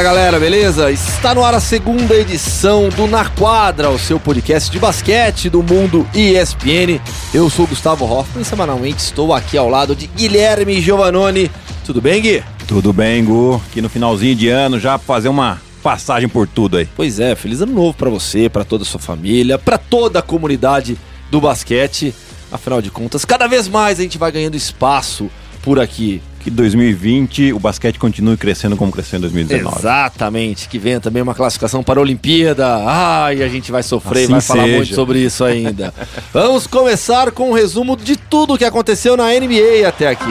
Fala galera, beleza? Está no ar a segunda edição do Na Quadra, o seu podcast de basquete do mundo ESPN. Eu sou Gustavo Hoffman e semanalmente estou aqui ao lado de Guilherme Giovannoni. Tudo bem, Gui? Tudo bem, Gu. Aqui no finalzinho de ano já fazer uma passagem por tudo aí. Pois é, feliz ano novo para você, para toda a sua família, para toda a comunidade do basquete. Afinal de contas, cada vez mais a gente vai ganhando espaço por aqui que 2020 o basquete continue crescendo como cresceu em 2019. Exatamente, que venha também uma classificação para a Olimpíada. Ai, a gente vai sofrer, assim vai falar seja. muito sobre isso ainda. Vamos começar com um resumo de tudo que aconteceu na NBA até aqui.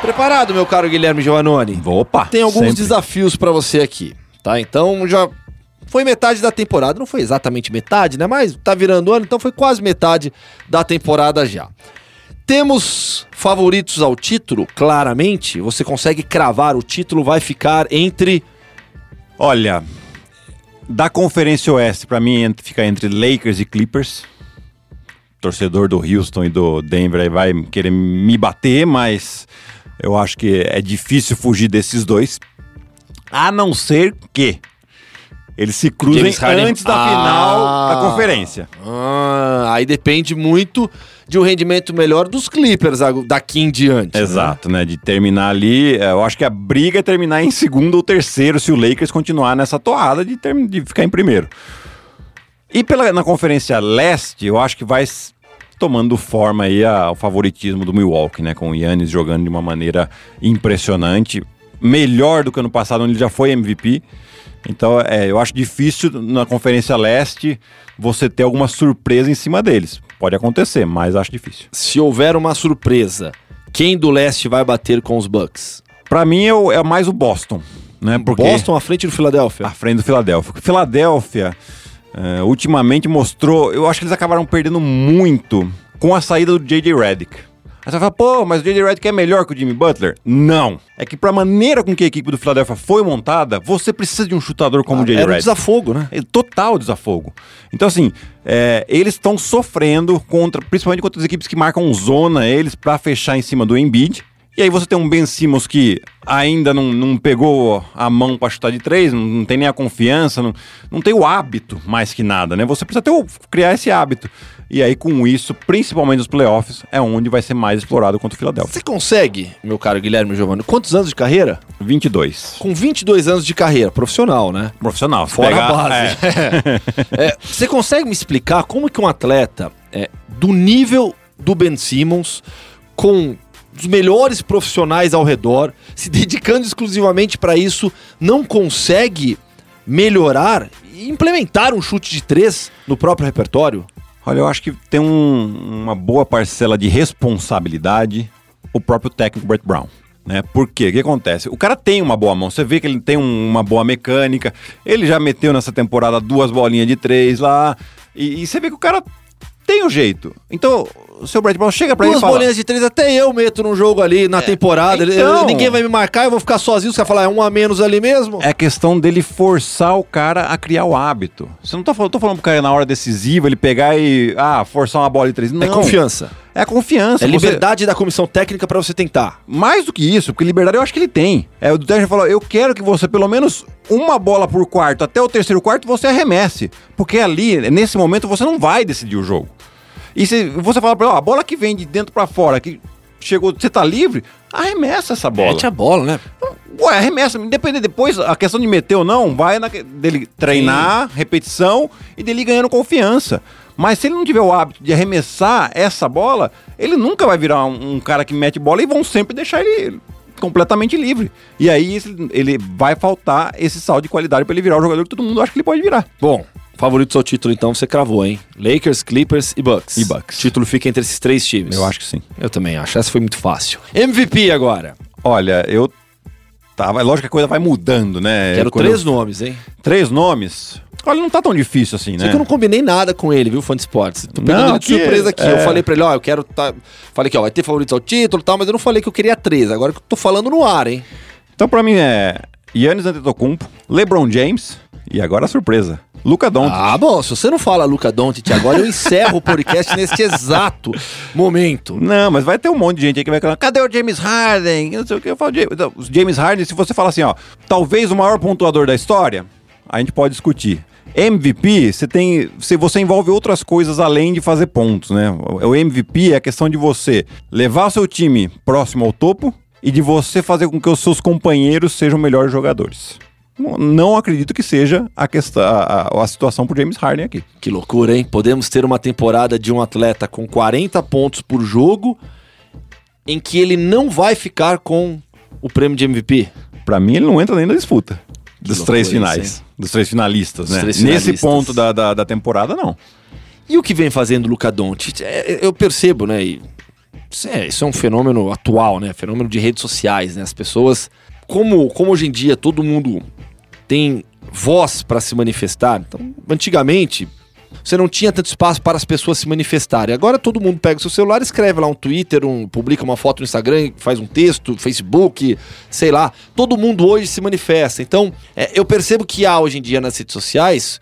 Preparado, meu caro Guilherme Giovannoni? Opa! Tem alguns sempre. desafios para você aqui, tá? Então já foi metade da temporada, não foi exatamente metade, né? Mas tá virando ano, então foi quase metade da temporada já. Temos favoritos ao título, claramente. Você consegue cravar o título, vai ficar entre. Olha, da Conferência Oeste, para mim, fica entre Lakers e Clippers. torcedor do Houston e do Denver vai querer me bater, mas eu acho que é difícil fugir desses dois. A não ser que eles se cruzem antes da ah, final da conferência. Ah, aí depende muito de um rendimento melhor dos Clippers daqui em diante. Né? Exato, né? né? De terminar ali. É, eu acho que a briga é terminar em segundo ou terceiro se o Lakers continuar nessa toada de, ter, de ficar em primeiro. E pela, na Conferência Leste, eu acho que vai tomando forma aí a, o favoritismo do Milwaukee, né? Com o Yannis jogando de uma maneira impressionante. Melhor do que ano passado, onde ele já foi MVP. Então, é, eu acho difícil na Conferência Leste você ter alguma surpresa em cima deles. Pode acontecer, mas acho difícil. Se houver uma surpresa, quem do leste vai bater com os Bucks? Para mim é, é, mais o Boston, né? Porque Boston à frente do Philadelphia. À frente do Philadelphia. Philadelphia uh, ultimamente mostrou, eu acho que eles acabaram perdendo muito com a saída do JJ Redick. Aí você fala, pô, mas o J.J. Redick é melhor que o Jimmy Butler? Não. É que pra maneira com que a equipe do Philadelphia foi montada, você precisa de um chutador como ah, o J.J. Redick. É um desafogo, né? É total desafogo. Então, assim, é, eles estão sofrendo contra, principalmente contra as equipes que marcam zona eles para fechar em cima do Embiid. E aí você tem um Ben Simmons que ainda não, não pegou a mão para chutar de três, não, não, tem nem a confiança, não, não tem o hábito mais que nada, né? Você precisa ter o, criar esse hábito. E aí, com isso, principalmente nos playoffs, é onde vai ser mais explorado contra o Philadelphia. Você consegue, meu caro Guilherme Giovanni, quantos anos de carreira? 22. Com 22 anos de carreira, profissional, né? Profissional. Fora pegar, a base. É. é, você consegue me explicar como que um atleta é, do nível do Ben Simmons, com os melhores profissionais ao redor, se dedicando exclusivamente para isso, não consegue melhorar e implementar um chute de três no próprio repertório? Olha, eu acho que tem um, uma boa parcela de responsabilidade o próprio técnico Brett Brown. Né? Por quê? O que acontece? O cara tem uma boa mão, você vê que ele tem um, uma boa mecânica, ele já meteu nessa temporada duas bolinhas de três lá, e, e você vê que o cara tem o um jeito. Então, o seu Brad Brown chega pra Duas ele e fala... bolinhas de três até eu meto num jogo ali na é, temporada. Então... ninguém vai me marcar, eu vou ficar sozinho. Você vai falar, é um a menos ali mesmo? É questão dele forçar o cara a criar o hábito. Você não tá falando, tô falando pro cara na hora decisiva, ele pegar e, ah, forçar uma bola de três. É não. É confiança. É confiança. É liberdade você... da comissão técnica para você tentar. Mais do que isso, porque liberdade eu acho que ele tem. É, o Duterte falou: eu quero que você, pelo menos uma bola por quarto, até o terceiro quarto, você arremesse. Porque ali, nesse momento, você não vai decidir o jogo. E se você fala pra ele, ó, a bola que vem de dentro para fora, que chegou, você tá livre, arremessa essa bola. Mete a bola, né? Ué, arremessa. Independente depois, a questão de meter ou não, vai na, dele treinar, Sim. repetição e dele ganhando confiança. Mas se ele não tiver o hábito de arremessar essa bola, ele nunca vai virar um, um cara que mete bola e vão sempre deixar ele completamente livre. E aí ele vai faltar esse saldo de qualidade para ele virar o jogador que todo mundo acha que ele pode virar. Bom, Favoritos ao título, então, você cravou, hein? Lakers, Clippers e Bucks. E Bucks. O título fica entre esses três times. Eu acho que sim. Eu também acho. Essa foi muito fácil. MVP agora. Olha, eu tava. É lógico que a coisa vai mudando, né? Quero Quando três eu... nomes, hein? Três nomes? Olha, não tá tão difícil assim, né? Só que eu não combinei nada com ele, viu, fã de esportes. Tô pegando não, ele de surpresa aqui. É... Eu falei pra ele, ó, eu quero. Tá... Falei que, ó, vai ter favoritos ao título e tal, mas eu não falei que eu queria três. Agora que eu tô falando no ar, hein? Então, pra mim é Yannis Antetokounmpo, LeBron James e agora a surpresa. Luca Doncic. Ah, bom, se você não fala Luca Doncic agora, eu encerro o podcast neste exato momento. Não, mas vai ter um monte de gente aí que vai falar, cadê o James Harden? Eu não sei o que eu falo. James, Não, o James Harden, se você fala assim, ó, talvez o maior pontuador da história, a gente pode discutir. MVP, você tem, você, você envolve outras coisas além de fazer pontos, né? O o MVP é a questão de você levar o seu time próximo ao topo e de você fazer com que os seus companheiros sejam melhores jogadores. Não- acredito que seja a questão, a, a- situação pro James Harden aqui. Que loucura, hein? Podemos ter uma temporada de um atleta com 40 pontos por jogo em que ele não vai ficar com o prêmio de MVP. Pra mim, ele não entra nem na disputa dos loucura três isso, finais. hein? dos três finalistas, Dos né? três Nesse finalistas. ponto da, da, da temporada, não. E o que vem fazendo o Luca Doncic? É, eu percebo, né? isso, é, isso é um fenômeno atual, né? Fenômeno de redes sociais, né? As pessoas, como, como hoje em dia todo mundo tem voz para se manifestar, então antigamente você não tinha tanto espaço para as pessoas se manifestarem. Agora todo mundo pega o seu celular, escreve lá um Twitter, um, publica uma foto no Instagram, faz um texto, Facebook, sei lá. Todo mundo hoje se manifesta. Então, é, eu percebo que há hoje em dia nas redes sociais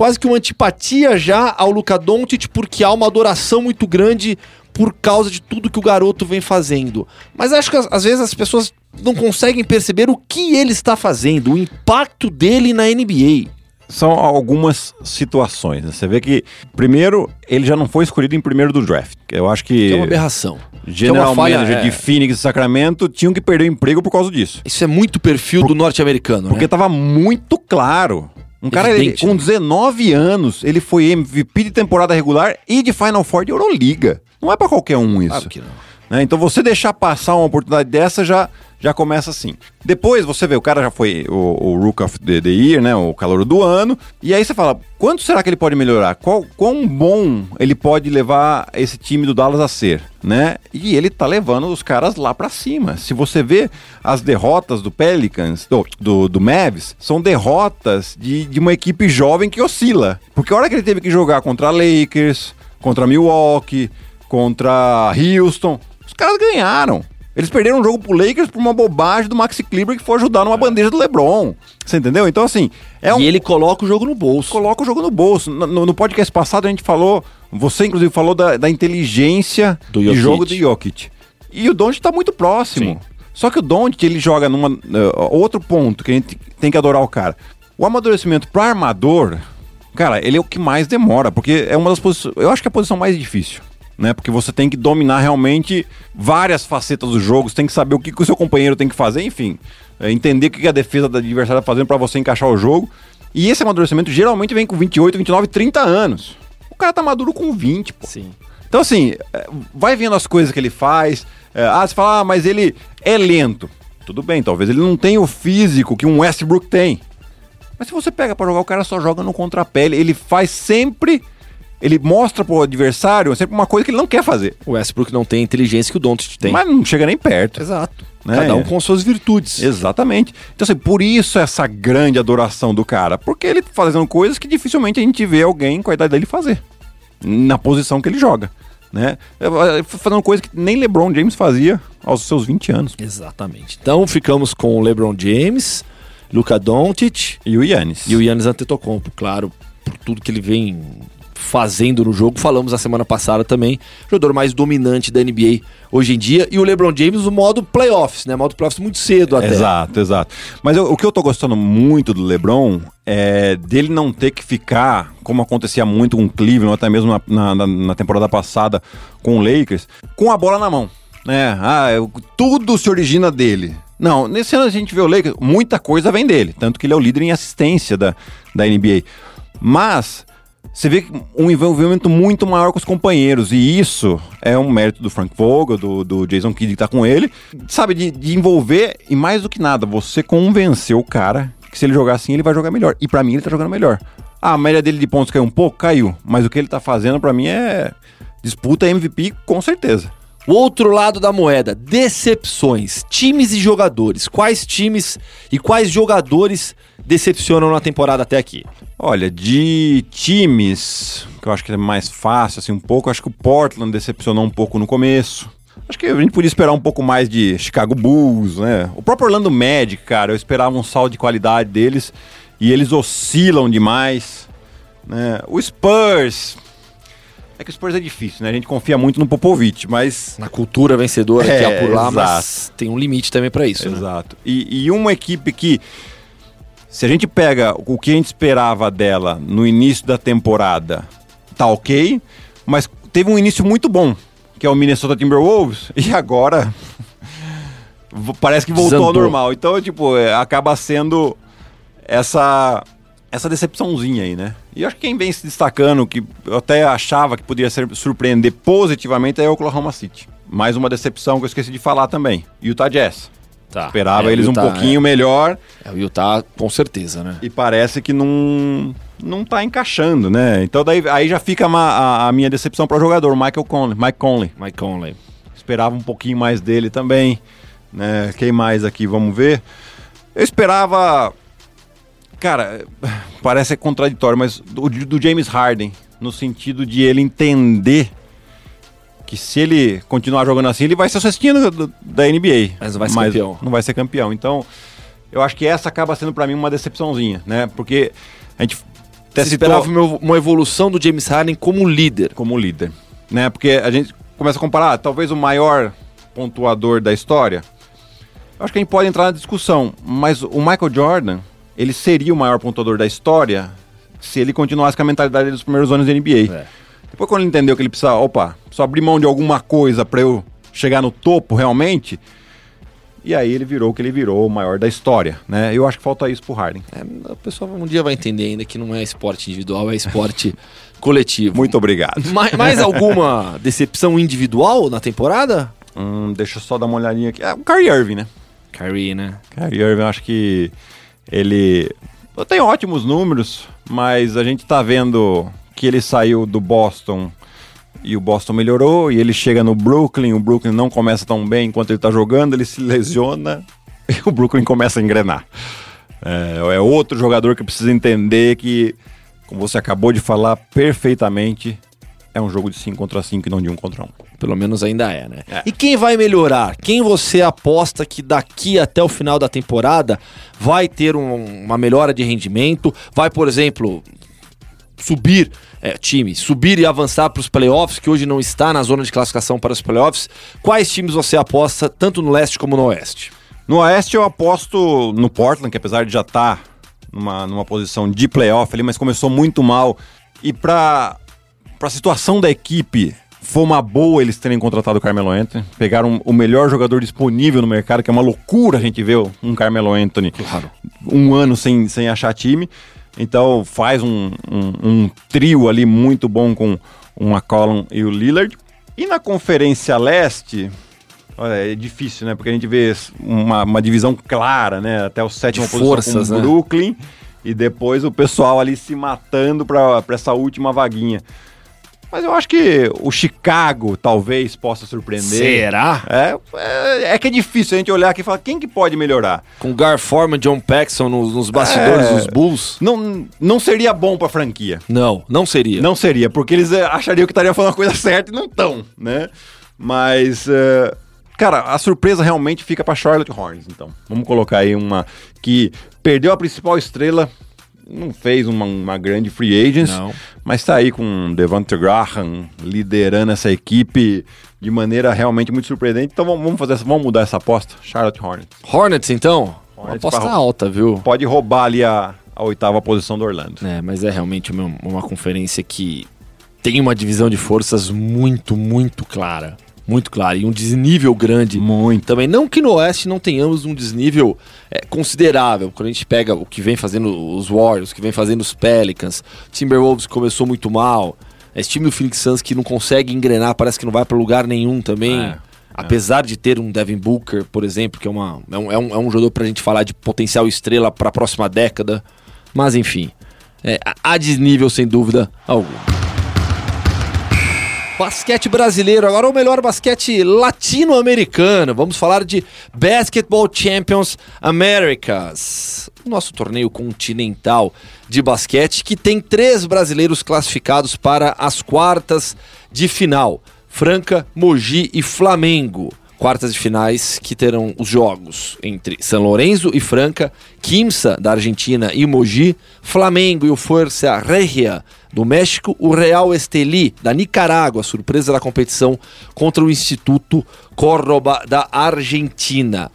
quase que uma antipatia já ao Luca Doncic porque há uma adoração muito grande por causa de tudo que o garoto vem fazendo. Mas acho que às- vezes as pessoas não conseguem perceber o que ele está fazendo, o impacto dele na NBA. São algumas situações. né? Você vê que, primeiro, ele já não foi escolhido em primeiro do draft. Eu acho que Que é uma aberração. general é uma falha, manager é. de Phoenix e Sacramento tinham que perder o emprego por causa disso. Isso é muito perfil do norte-americano, Porque né? tava muito claro. Um cara ele, Evidente, com né? 19 anos, ele foi MVP de temporada regular e de Final Four de Euroliga. Não é pra qualquer um isso. Claro que não. né? Então você deixar passar uma oportunidade dessa já, já começa assim. Depois você vê, o cara já foi o, o Rook of the, the Year, né? O calor do ano. E aí você fala, quanto será que ele pode melhorar? Qual, quão bom ele pode levar esse time do Dallas a ser, né? E ele tá levando os caras lá pra cima. Se você vê as derrotas do Pelicans, do, do, do Mavs, são derrotas de, de uma equipe jovem que oscila. Porque a hora que ele teve que jogar contra Lakers, contra Milwaukee, contra Houston, os caras ganharam. Eles perderam um jogo pro Lakers por uma bobagem do Maxi Kleber que foi ajudar numa bandeja do LeBron. Você entendeu? Então, assim, é um. E ele coloca o jogo no bolso. Coloca o jogo no bolso. No, no- podcast passado a gente falou, você inclusive falou da, da inteligência Do de jogo do Jokic. E o Doncic tá muito próximo. Sim. Só que o Doncic, ele joga numa... uh, outro ponto que a gente tem que adorar o cara. O amadurecimento pro armador, cara, ele é o que mais demora, porque é uma das posições... Eu acho que é a posição mais difícil. Né? Porque você tem que dominar realmente várias facetas do jogo, você tem que saber o que, que o seu companheiro tem que fazer, enfim. é, entender o que que a defesa da adversária tá fazendo para você encaixar o jogo. E esse amadurecimento geralmente vem com 28, 29, 30 anos. O cara tá maduro com 20, pô. Sim. Então, assim, é, vai vendo as coisas que ele faz. É, ah, você fala, ah, mas ele é lento. Tudo bem, talvez ele não tenha o físico que um Westbrook tem. Mas se você pega pra jogar, o cara só joga no contrapé. Ele faz sempre. Ele mostra pro adversário sempre uma coisa que ele não quer fazer. O Westbrook não tem a inteligência que o Doncic tem. Mas não chega nem perto. Exato. Né? Cada um com suas virtudes. Exatamente. Então, assim, por isso essa grande adoração do cara. Porque ele tá fazendo coisas que dificilmente a gente vê alguém com a idade dele fazer. Na posição que ele joga. Né? Fazendo coisa que nem LeBron James fazia aos seus 20 anos. Exatamente. Então ficamos com o LeBron James, Luca Doncic E o Yannis. e o Yannis Antetokounmpo, claro, por tudo que ele vem fazendo no jogo. Falamos na semana passada também, jogador mais dominante da NBA hoje em dia. E o LeBron James no modo playoffs, né? Modo playoffs muito cedo até. Exato, exato. Mas eu- o que eu tô gostando muito do LeBron é dele não ter que ficar, como acontecia muito com o Cleveland, até mesmo na, na- na- na temporada passada com o Lakers, com a bola na mão. Né? Ah, eu- tudo se origina dele. Não, nesse ano a gente vê o Lakers, muita coisa vem dele, tanto que ele é o líder em assistência da, da NBA. Mas você vê um envolvimento muito maior com os companheiros, e isso é um mérito do Frank Vogel, do, do Jason Kidd que tá com ele, sabe, de, de envolver, e mais do que nada, você convencer o cara que se ele jogar assim, ele vai jogar melhor. E pra mim ele tá jogando melhor. Ah, a média dele de pontos caiu um pouco? Caiu. Mas o que ele tá fazendo pra mim é disputa MVP com certeza. O outro lado da moeda, decepções, times e jogadores. Quais times e quais jogadores decepcionam na temporada até aqui? Olha, de times, que eu acho que é mais fácil, assim, um pouco, acho que o Portland decepcionou um pouco no começo. Acho que a gente podia esperar um pouco mais de Chicago Bulls, né? O próprio Orlando Magic, cara, eu esperava um salto de qualidade deles e eles oscilam demais. Né? O Spurs. É que o Spurs é difícil, né? A gente confia muito no Popovich, mas. Na cultura vencedora que É, há por lá, exato. mas tem um limite também pra isso. né? Exato. E, e uma equipe que, se a gente pega o que a gente esperava dela no início da temporada, tá ok, mas teve um início muito bom, que é o Minnesota Timberwolves, e agora parece que voltou ao normal. Então, tipo, é, acaba sendo essa essa decepçãozinha aí, né? E acho que quem vem se destacando, que eu até achava que poderia ser, surpreender positivamente, é o Oklahoma City. Mais uma decepção que eu esqueci de falar também. Utah Jazz. Tá. Esperava É, eles o um Utah, pouquinho melhor É, é, o Utah, com certeza, né? e parece que não não tá encaixando, né? Então daí aí já fica a, a minha decepção para o jogador, Michael Conley, Mike Conley. Mike Conley. Esperava um pouquinho mais dele também, né? Quem mais aqui, vamos ver. Eu esperava cara, parece contraditório, mas do, do James Harden, no sentido de ele entender que se ele continuar jogando assim, ele vai ser o cestinha da NBA. Mas não vai ser campeão. Não vai ser campeão. Então, eu acho que essa acaba sendo pra mim uma decepçãozinha, né? Porque a gente até citou esperava uma, uma evolução do James Harden como líder. como líder, né? Porque a gente começa a comparar, talvez o maior pontuador da história. Eu acho que a gente pode entrar na discussão, mas o Michael Jordan, ele seria o maior pontuador da história se ele continuasse com a mentalidade dos primeiros anos da NBA. É. Depois quando ele entendeu que ele precisa, opa, preciso abrir mão de alguma coisa pra eu chegar no topo realmente, e aí ele virou o que ele virou, o maior da história, né? Eu acho que falta isso pro Harden. É, o pessoal um dia vai entender ainda que não é esporte individual, é esporte coletivo. Muito obrigado. Mais, mais alguma decepção individual na temporada? Hum, deixa eu só dar uma olhadinha aqui. É, o Kyrie Irving, né? Kyrie, né? Kyrie Irving, eu acho que ele tem ótimos números, mas a gente tá vendo que ele saiu do Boston e o Boston melhorou, e ele chega no Brooklyn, o Brooklyn não começa tão bem enquanto ele tá jogando, ele se lesiona e o Brooklyn começa a engrenar. É, é outro jogador que precisa entender que, como você acabou de falar perfeitamente, é um jogo de 5 contra 5 e não de 1 um contra 1. Um. Pelo menos ainda é, né? É. E quem vai melhorar? Quem você aposta que daqui até o final da temporada vai ter um- uma melhora de rendimento? Vai, por exemplo, subir, é, time, subir e avançar para os playoffs, que hoje não está na zona de classificação para os playoffs. Quais times você aposta, tanto no leste como no oeste? No Oeste eu aposto no Portland, que apesar de já estar numa, numa posição de playoff ali, mas começou muito mal. E pra, pra situação da equipe, foi uma boa eles terem contratado o Carmelo Anthony. Pegaram o melhor jogador disponível no mercado, que é uma loucura a gente ver um Carmelo Anthony Claro. um ano sem, sem achar time. Então faz um, um, um trio ali muito bom com o McCollum e o Lillard. E na Conferência Leste, olha, é difícil, né? Porque a gente vê uma, uma divisão clara, né? Até o sétimo forças, com o né? Brooklyn. E depois o pessoal ali se matando para essa última vaguinha. Mas eu acho que o Chicago talvez possa surpreender. Será? É, é, é que é difícil a gente olhar aqui e falar quem que pode melhorar. Com Gar Forman, John Paxson nos, nos bastidores É. dos Bulls? Não, não seria bom pra franquia. Não, não seria. Não seria, porque eles eh, achariam que estariam falando a coisa certa e não estão, né? Mas, eh, cara, a surpresa realmente fica pra Charlotte Hornets, então. Vamos colocar aí uma que perdeu a principal estrela, não fez uma, uma grande free agents, Não. mas tá aí com Devante Graham liderando essa equipe de maneira realmente muito surpreendente. Então vamos, vamos fazer essa, vamos mudar essa aposta. Charlotte Hornets. Hornets, então? Uma Hornets aposta pra- alta, viu? Pode roubar ali a, a oitava posição do Orlando. É, mas é realmente uma, uma conferência que tem uma divisão de forças muito, muito clara. Muito clara. E um desnível grande. Muito. Também, não que no Oeste não tenhamos um desnível é, considerável. Quando a gente pega o que vem fazendo os Warriors, o que vem fazendo os Pelicans, Timberwolves começou muito mal. Esse time do Phoenix Suns que não consegue engrenar, parece que não vai para lugar nenhum também. É, Apesar de ter um Devin Booker, por exemplo, que é, uma, é, um, é, um, é um jogador pra gente falar de potencial estrela para a próxima década. Mas enfim, é, há desnível sem dúvida alguma. Basquete brasileiro, agora o melhor basquete latino-americano. Vamos falar de Basketball Champions Americas, o nosso torneio continental de basquete que tem três brasileiros classificados para as quartas de final: Franca, Mogi e Flamengo. quartas de finais que terão os jogos entre São Lourenço e Franca, Quimsa da Argentina e Mogi, Flamengo e o Força Regia do México, o Real Esteli da Nicarágua, surpresa da competição contra o Instituto Córdoba da Argentina.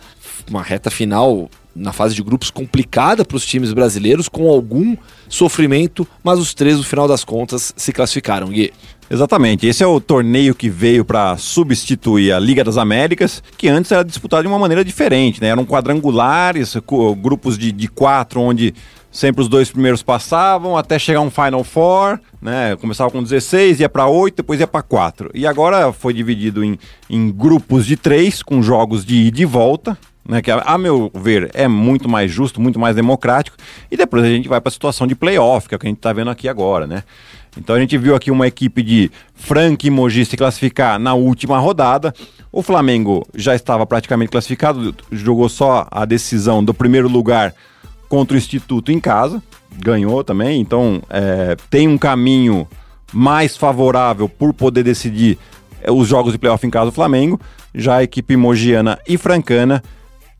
Uma reta final na fase de grupos complicada para os times brasileiros, com algum sofrimento, mas os três, no final das contas, se classificaram, Gui. Exatamente. Esse é o torneio que veio para substituir a Liga das Américas, que antes era disputado de uma maneira diferente, né? Eram quadrangulares, grupos de, de quatro, onde sempre os dois primeiros passavam, até chegar um Final Four, né? Começava com 16, ia para 8, depois ia para 4. E agora foi dividido em, em grupos de três, com jogos de ida e volta, né, que a, meu ver é muito mais justo, muito mais democrático, e depois a gente vai para a situação de playoff, que é o que a gente está vendo aqui agora, né? Então a gente viu aqui uma equipe de Frank e Mogi se classificar na última rodada. O Flamengo já estava praticamente classificado, jogou só a decisão do primeiro lugar contra o Instituto em casa, ganhou também. Então é, tem um caminho mais favorável por poder decidir é, os jogos de playoff em casa do Flamengo. Já a equipe mogiana e francana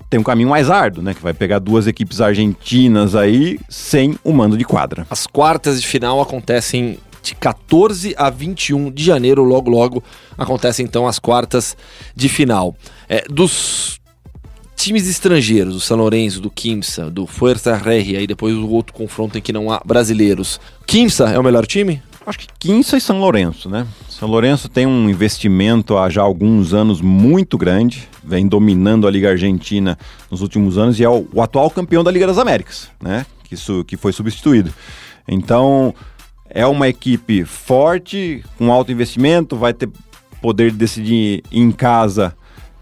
tem um caminho mais árduo, né? Que vai pegar duas equipes argentinas aí sem o mando de quadra. As quartas de final acontecem de 14 a 21 de janeiro, logo logo acontecem então as quartas de final. É, dos times estrangeiros, do São Lourenço, do Kimsa, do Fuerza Regia e depois o outro confronto em que não há brasileiros. Kimsa é o melhor time? Acho que Quinça e São Lourenço, né? São Lourenço tem um investimento há já alguns anos muito grande, vem dominando a Liga Argentina nos últimos anos e é o, o atual campeão da Liga das Américas, né? Que, isso, que foi substituído. Então, é uma equipe forte, com alto investimento, vai ter poder de decidir em casa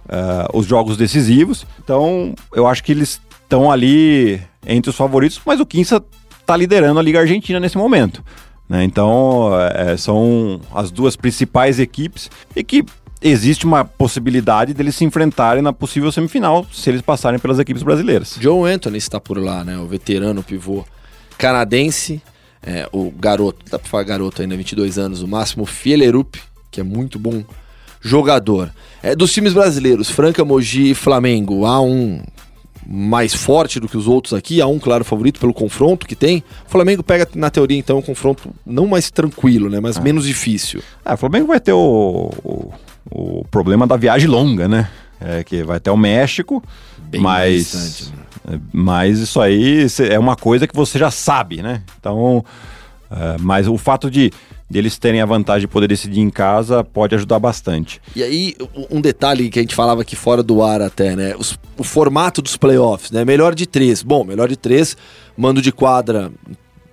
uh, os jogos decisivos. Então, eu acho que eles estão ali entre os favoritos, mas o Quinça está liderando a Liga Argentina nesse momento. Né? Então, é, são as duas principais equipes e que existe uma possibilidade deles se enfrentarem na possível semifinal se eles passarem pelas equipes brasileiras. Joe Anthony está por lá, né? O veterano pivô canadense, é, o garoto, dá pra falar garoto ainda, 22 anos, o Máximo Fielerup, que é muito bom jogador. É, dos times brasileiros, Franca, Mogi e Flamengo, há um mais forte do que os outros aqui, há um claro favorito pelo confronto que tem. O Flamengo pega, na teoria, então, um confronto não mais tranquilo, né? Mas é. menos difícil. É, o Flamengo vai ter o, o, o problema da viagem longa, né? É, que vai até o México, Bem mas, né? É, mas isso aí é uma coisa que você já sabe, né? Então, é, mas o fato de deles terem a vantagem de poder decidir em casa pode ajudar bastante. E aí, um detalhe que a gente falava aqui fora do ar até, né? Os, o formato dos playoffs, né? Melhor de três. Bom, melhor de três, mando de quadra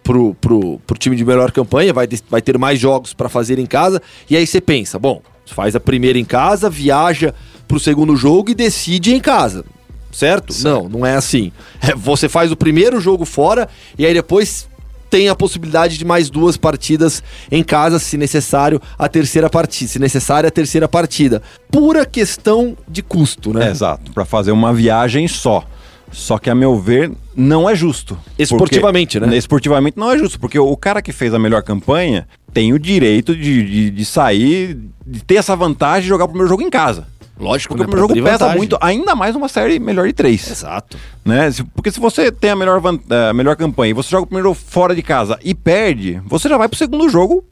pro, pro, pro time de melhor campanha, vai, vai ter mais jogos para fazer em casa. E aí você pensa, bom, faz a primeira em casa, viaja pro segundo jogo e decide em casa. Certo? certo? Não, não é assim. É, você faz o primeiro jogo fora e aí depois tem a possibilidade de mais duas partidas em casa, se necessário, a terceira partida. Se necessário, a terceira partida. Pura questão de custo, né? É, exato, para fazer uma viagem só. Só que, a meu ver, não é justo. Esportivamente, porque, né? Esportivamente não é justo, porque o cara que fez a melhor campanha tem o direito de, de, de sair, de ter essa vantagem de jogar o primeiro jogo em casa. Lógico, porque né, o jogo pesa vantagem. muito, ainda mais uma série melhor de três. Exato. Né? Porque se você tem a melhor, a melhor campanha e você joga o primeiro fora de casa e perde, você já vai pro segundo jogo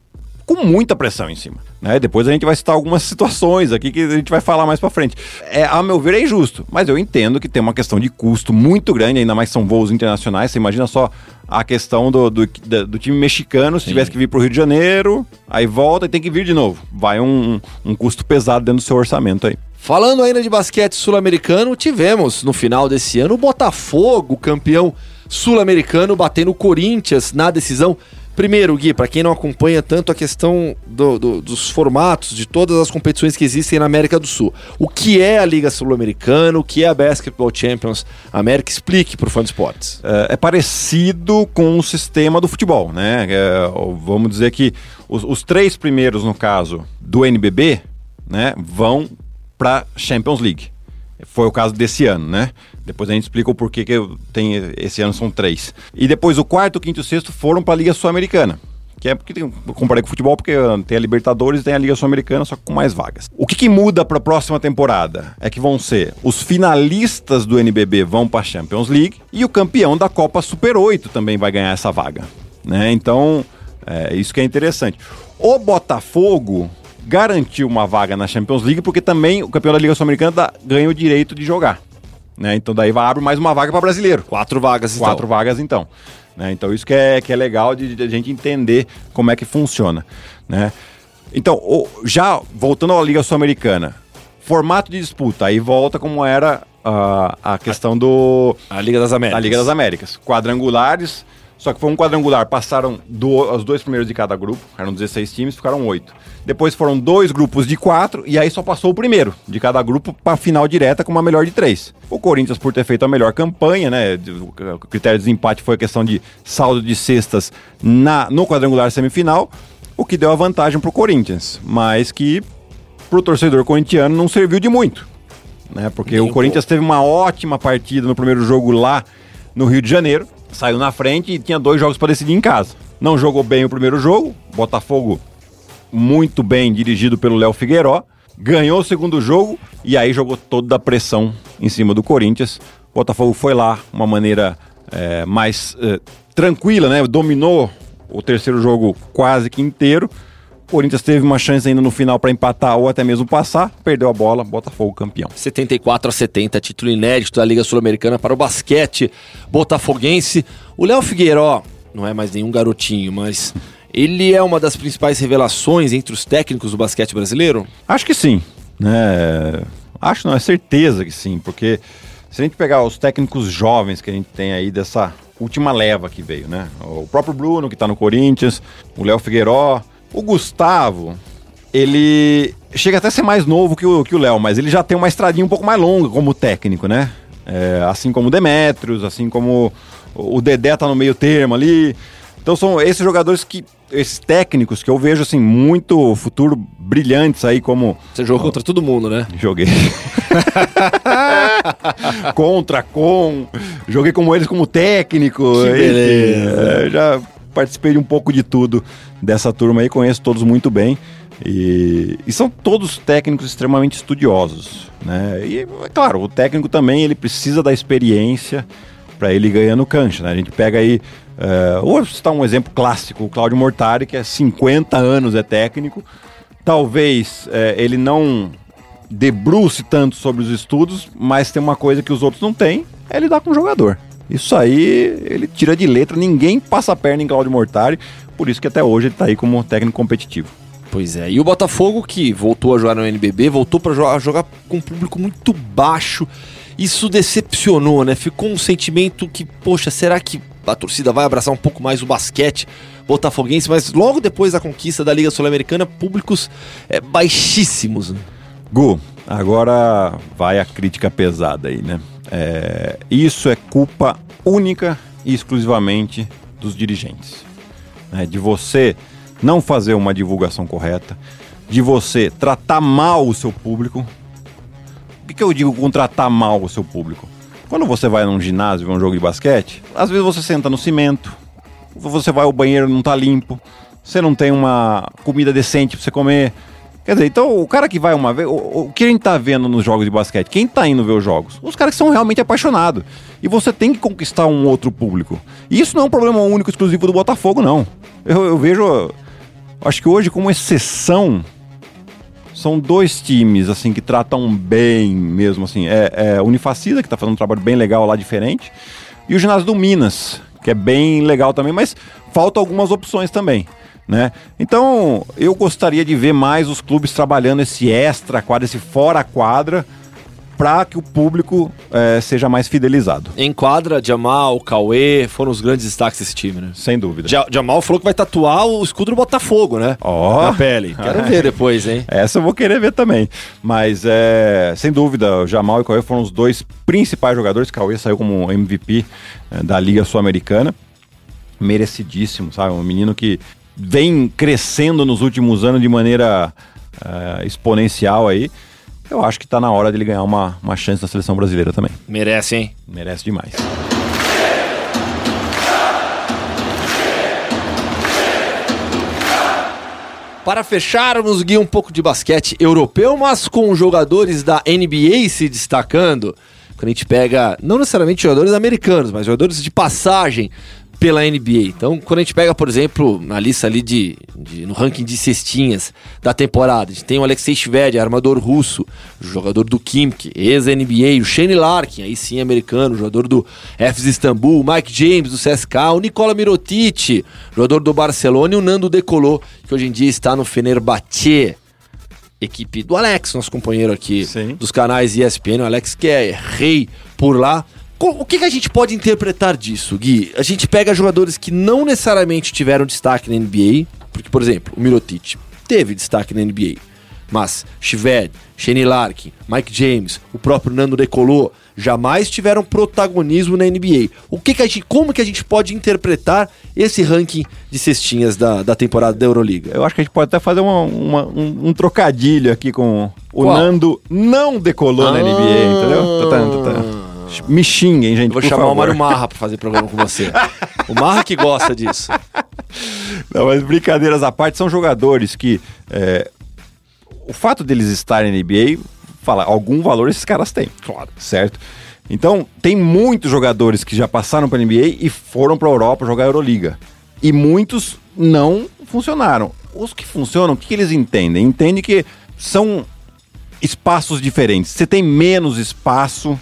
com muita pressão em cima. Né? Depois a gente vai citar algumas situações aqui que a gente vai falar mais para frente. É, a meu ver, é injusto, mas eu entendo que tem uma questão de custo muito grande, ainda mais são voos internacionais. Você imagina só a questão do, do, do time mexicano, se Sim. tivesse que vir para o Rio de Janeiro, aí volta e tem que vir de novo. Vai um, um custo pesado dentro do seu orçamento aí. Falando ainda de basquete sul-americano, tivemos no final desse ano o Botafogo, campeão sul-americano, batendo o Corinthians na decisão. Primeiro, Gui, para quem não acompanha tanto a questão do, do, dos formatos de todas as competições que existem na América do Sul, o que é a Liga Sul-Americana, o que é a Basketball Champions América? Explique para o fã de esportes. É, é, parecido com o sistema do futebol, né? É, vamos dizer que os, os três primeiros, no caso do NBB, né, vão para Champions League. Foi o caso desse ano, né? Depois a gente explica o porquê que tem esse ano são três. E depois o quarto, quinto e sexto foram para a Liga Sul-Americana, Que é porque tem, eu comparei com o futebol, porque tem a Libertadores e tem a Liga Sul-Americana, só com mais vagas. O que, que muda para a próxima temporada? É que vão ser os finalistas do NBB vão para a Champions League e o campeão da Copa Super 8 também vai ganhar essa vaga. Né? Então, é isso que é interessante. O Botafogo garantiu uma vaga na Champions League porque também o campeão da Liga Sul-Americana ganha o direito de jogar. Né? Então daí vai abrir mais uma vaga para brasileiro. Quatro vagas, então. Quatro vagas, então. Né? Então isso que é, que é legal de, de, a gente entender como é que funciona. Né? Então, o, já voltando à Liga Sul-Americana, formato de disputa, aí volta como era uh, a questão do... A Liga das Américas. A Liga das Américas. Quadrangulares, só que foi um quadrangular, passaram do, os dois primeiros de cada grupo, eram 16 times, ficaram oito. Depois foram dois grupos de quatro, e aí só passou o primeiro de cada grupo para final direta com uma melhor de três. O Corinthians, por ter feito a melhor campanha, né? O critério de desempate foi a questão de saldo de cestas na, no quadrangular semifinal, o que deu a vantagem para o Corinthians, mas que para o torcedor corintiano não serviu de muito. Né? Porque o Corinthians teve uma ótima partida no primeiro jogo lá no Rio de Janeiro saiu na frente e tinha dois jogos para decidir em casa. Não jogou bem o primeiro jogo, Botafogo muito bem dirigido pelo Léo Figueiró, ganhou o segundo jogo e aí jogou toda a pressão em cima do Corinthians. Botafogo foi lá, uma maneira é, mais é, tranquila, né? Dominou o terceiro jogo quase que inteiro Corinthians teve uma chance ainda no final para empatar ou até mesmo passar, perdeu a bola, Botafogo campeão. 74 a 70, título inédito da Liga Sul-Americana para o basquete botafoguense. O Léo Figueiró não é mais nenhum garotinho, mas ele é uma das principais revelações entre os técnicos do basquete brasileiro? Acho que sim, né? Acho não, é certeza que sim, porque se a gente pegar os técnicos jovens que a gente tem aí dessa última leva que veio, né? O próprio Bruno, que está no Corinthians, o Léo Figueiró, o Gustavo, ele chega até a ser mais novo que o Léo, mas ele já tem uma estradinha um pouco mais longa como técnico, né? É, assim como o Demetrios, assim como o Dedé tá no meio termo ali. Então são esses jogadores que. Esses técnicos que eu vejo assim, muito futuro brilhantes aí, como. Você jogou contra todo mundo, né? Joguei. contra, com. Joguei como eles como técnico. Que beleza. É, já participei de um pouco de tudo dessa turma aí, conheço todos muito bem. E, e, são todos técnicos extremamente estudiosos, né? E, é claro, o técnico também ele precisa da experiência para ele ganhar no cancha, né? A gente pega aí, uh, vou citar um exemplo clássico, o Claudio Mortari, que é 50 anos é técnico, talvez uh, ele não debruce tanto sobre os estudos, mas tem uma coisa que os outros não têm, é lidar com o jogador. Isso aí ele tira de letra, ninguém passa a perna em Claudio Mortari, por isso que até hoje ele está aí como técnico competitivo. Pois é, e o Botafogo que voltou a jogar no NBB, voltou para jogar, jogar com um público muito baixo. Isso decepcionou, né? Ficou um sentimento que, poxa, será que a torcida vai abraçar um pouco mais o basquete botafoguense? Mas logo depois da conquista da Liga Sul-Americana, públicos é, baixíssimos. Né? Gu, agora vai a crítica pesada aí, né? É, isso é culpa única e exclusivamente dos dirigentes. Né? De você não fazer uma divulgação correta, de você tratar mal o seu público. O que, que eu digo com tratar mal o seu público? Quando você vai num ginásio ver um jogo de basquete, às vezes você senta no cimento, você vai ao banheiro não tá limpo, você não tem uma comida decente para você comer, Quer dizer, então o cara que vai uma vez. O, o que a gente tá vendo nos jogos de basquete? Quem tá indo ver os jogos? Os caras que são realmente apaixonados. E você tem que conquistar um outro público. E isso não é um problema único, exclusivo do Botafogo, não. Eu, eu vejo. Acho que hoje, como exceção, são dois times, assim, que tratam bem mesmo, assim. É, é Unifacida, que tá fazendo um trabalho bem legal lá, diferente. E o ginásio do Minas, que é bem legal também, mas falta algumas opções também. Né? Então, eu gostaria de ver mais os clubes trabalhando esse extra quadra, esse fora quadra, para que o público é, seja mais fidelizado. Em quadra, Jamal, Cauê foram os grandes destaques desse time, né? Sem dúvida. Ja Jamal falou que vai tatuar o escudo do Botafogo, né? Ó. Oh. Na pele. Quero ver depois, hein? Essa eu vou querer ver também. Mas, é, sem dúvida, o Jamal e Cauê foram os dois principais jogadores. Cauê saiu como MVP é, da Liga Sul-Americana merecidíssimo, sabe? Um menino que vem crescendo nos últimos anos de maneira uh, exponencial aí. Eu acho que está na hora dele ganhar uma, uma chance na seleção brasileira também. Merece, hein? Merece demais. Para fecharmos, Gui, um pouco de basquete europeu, mas com jogadores da NBA se destacando. Quando a gente pega, não necessariamente jogadores americanos, mas jogadores de passagem pela NBA. Então, quando a gente pega, por exemplo, na lista ali de, de no ranking de cestinhas da temporada, a gente tem o Alexei Shved, armador russo, jogador do Kimk, ex-NBA, o Shane Larkin, aí sim americano, jogador do FS Istambul, o Mike James do CSK, o Nicola Mirotic, jogador do Barcelona e o Nando Decolou, que hoje em dia está no Fenerbahçe. Equipe do Alex, nosso companheiro aqui Sim. dos canais ESPN, o Alex que é rei por lá. O que, que a gente pode interpretar disso, Gui? A gente pega jogadores que não necessariamente tiveram destaque na NBA, porque, por exemplo, o Mirotic teve destaque na NBA, mas Shved, Shane Larkin, Mike James, o próprio Nando Decolou jamais tiveram protagonismo na NBA. O que, que a gente, como que a gente pode interpretar esse ranking de cestinhas da, da temporada da Euroliga? Eu acho que a gente pode até fazer uma- uma- um, um trocadilho aqui com o Qual? Nando não decolou na Ah. NBA, entendeu? Tá, tá, tá. Me xinguem, gente, Eu vou chamar favor. o Mário Marra pra fazer programa com você. o Marra que gosta disso. Não, mas brincadeiras à parte, são jogadores que. é, o fato deles estarem na NBA, fala, algum valor esses caras têm. Claro. Certo? Então, tem muitos jogadores que já passaram para a NBA e foram para a Europa jogar Euroliga. E muitos não funcionaram. Os que funcionam, o que, que eles entendem? Entendem que são espaços diferentes. Você tem menos espaço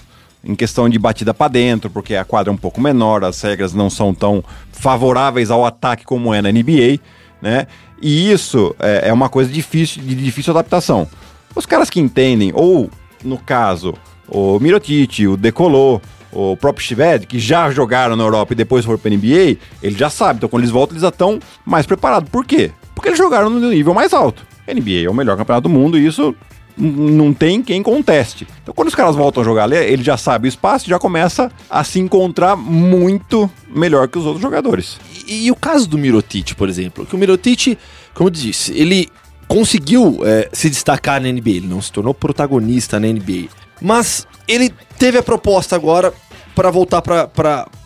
em questão de batida para dentro, porque a quadra é um pouco menor, as regras não são tão favoráveis ao ataque como é na NBA, né? E isso é, é uma coisa difícil, de difícil adaptação. Os caras que entendem, ou no caso, o Mirotic, o Decolou, o próprio Shved, que já jogaram na Europa e depois foram para NBA, eles já sabem. Então, quando eles voltam, eles já estão mais preparados. Por quê? Porque eles jogaram no nível mais alto. NBA é o melhor campeonato do mundo e isso não tem quem conteste. Então, quando os caras voltam a jogar ali, ele já sabe o espaço e já começa a se encontrar muito melhor que os outros jogadores. E, e o caso do Mirotic, por exemplo, que o Mirotic, como eu disse, ele conseguiu é, se destacar na NBA, ele não se tornou protagonista na NBA, mas ele teve a proposta agora para voltar para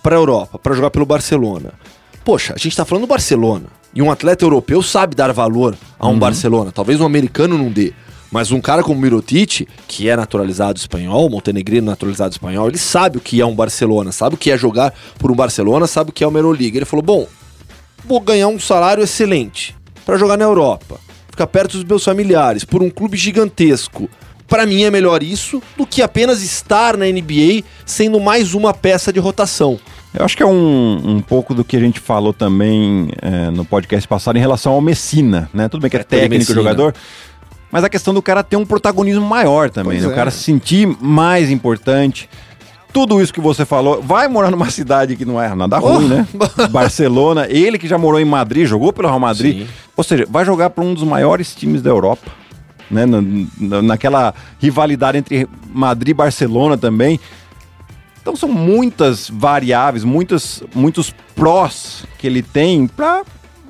para Europa, para jogar pelo Barcelona. Poxa, a gente tá falando do Barcelona, e um atleta europeu sabe dar valor a um Barcelona, talvez um americano não dê. Mas um cara como Mirotic, que é naturalizado espanhol, montenegrino naturalizado espanhol, ele sabe o que é um Barcelona, sabe o que é jogar por um Barcelona, sabe o que é uma Euroliga. Ele falou: bom, vou ganhar um salário excelente para jogar na Europa, ficar perto dos meus familiares, por um clube gigantesco. Para mim é melhor isso do que apenas estar na NBA sendo mais uma peça de rotação. Eu acho que é um, um pouco do que a gente falou também é, no podcast passado em relação ao Messina, né? Tudo bem que é, É, técnico, jogador, mas a questão do cara ter um protagonismo maior também, né? é. O cara se sentir mais importante. Tudo isso que você falou, vai morar numa cidade que não é nada ruim, Oh. né? Barcelona, ele que já morou em Madrid, jogou pelo Real Madrid. Sim. Ou seja, vai jogar para um dos maiores times da Europa, né? Na- naquela rivalidade entre Madrid e Barcelona também. Então são muitas variáveis, muitas, muitos prós que ele tem para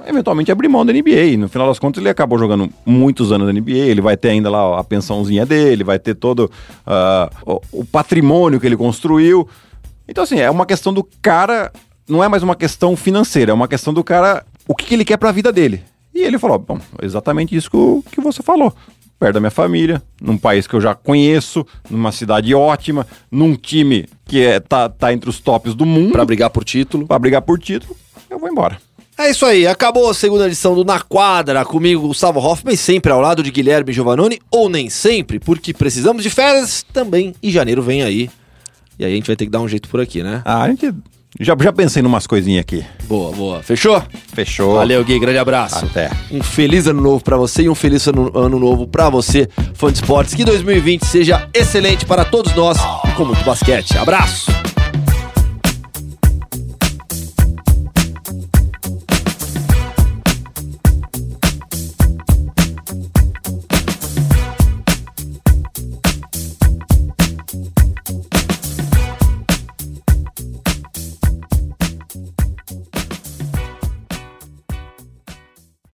eventualmente abrir mão da NBA. No final das contas, ele acabou jogando muitos anos na NBA. Ele vai ter ainda lá a pensãozinha dele, vai ter todo ah, o, patrimônio que ele construiu. Então, assim, é uma questão do cara. Não é mais uma questão financeira, é uma questão do cara. O que, que ele quer para a vida dele. E ele falou: bom, exatamente isso que você falou. Perto da minha família, num país que eu já conheço, numa cidade ótima, num time que é, tá, tá entre os tops do mundo, Para brigar por título. para brigar por título, eu vou embora. É isso aí, acabou a segunda edição do Na Quadra, comigo Gustavo Hoffman, sempre ao lado de Guilherme Giovannoni, ou nem sempre, porque precisamos de férias também, e janeiro vem aí. E aí a gente vai ter que dar um jeito por aqui, né? Ah, a gente. Já, já pensei em umas coisinhas aqui. Boa, boa. Fechou? Fechou. Valeu, Gui, grande abraço. Até. Um feliz ano novo pra você e um feliz ano, ano novo pra você, fã de esportes. Que 2020 seja excelente para todos nós e com muito basquete. Abraço!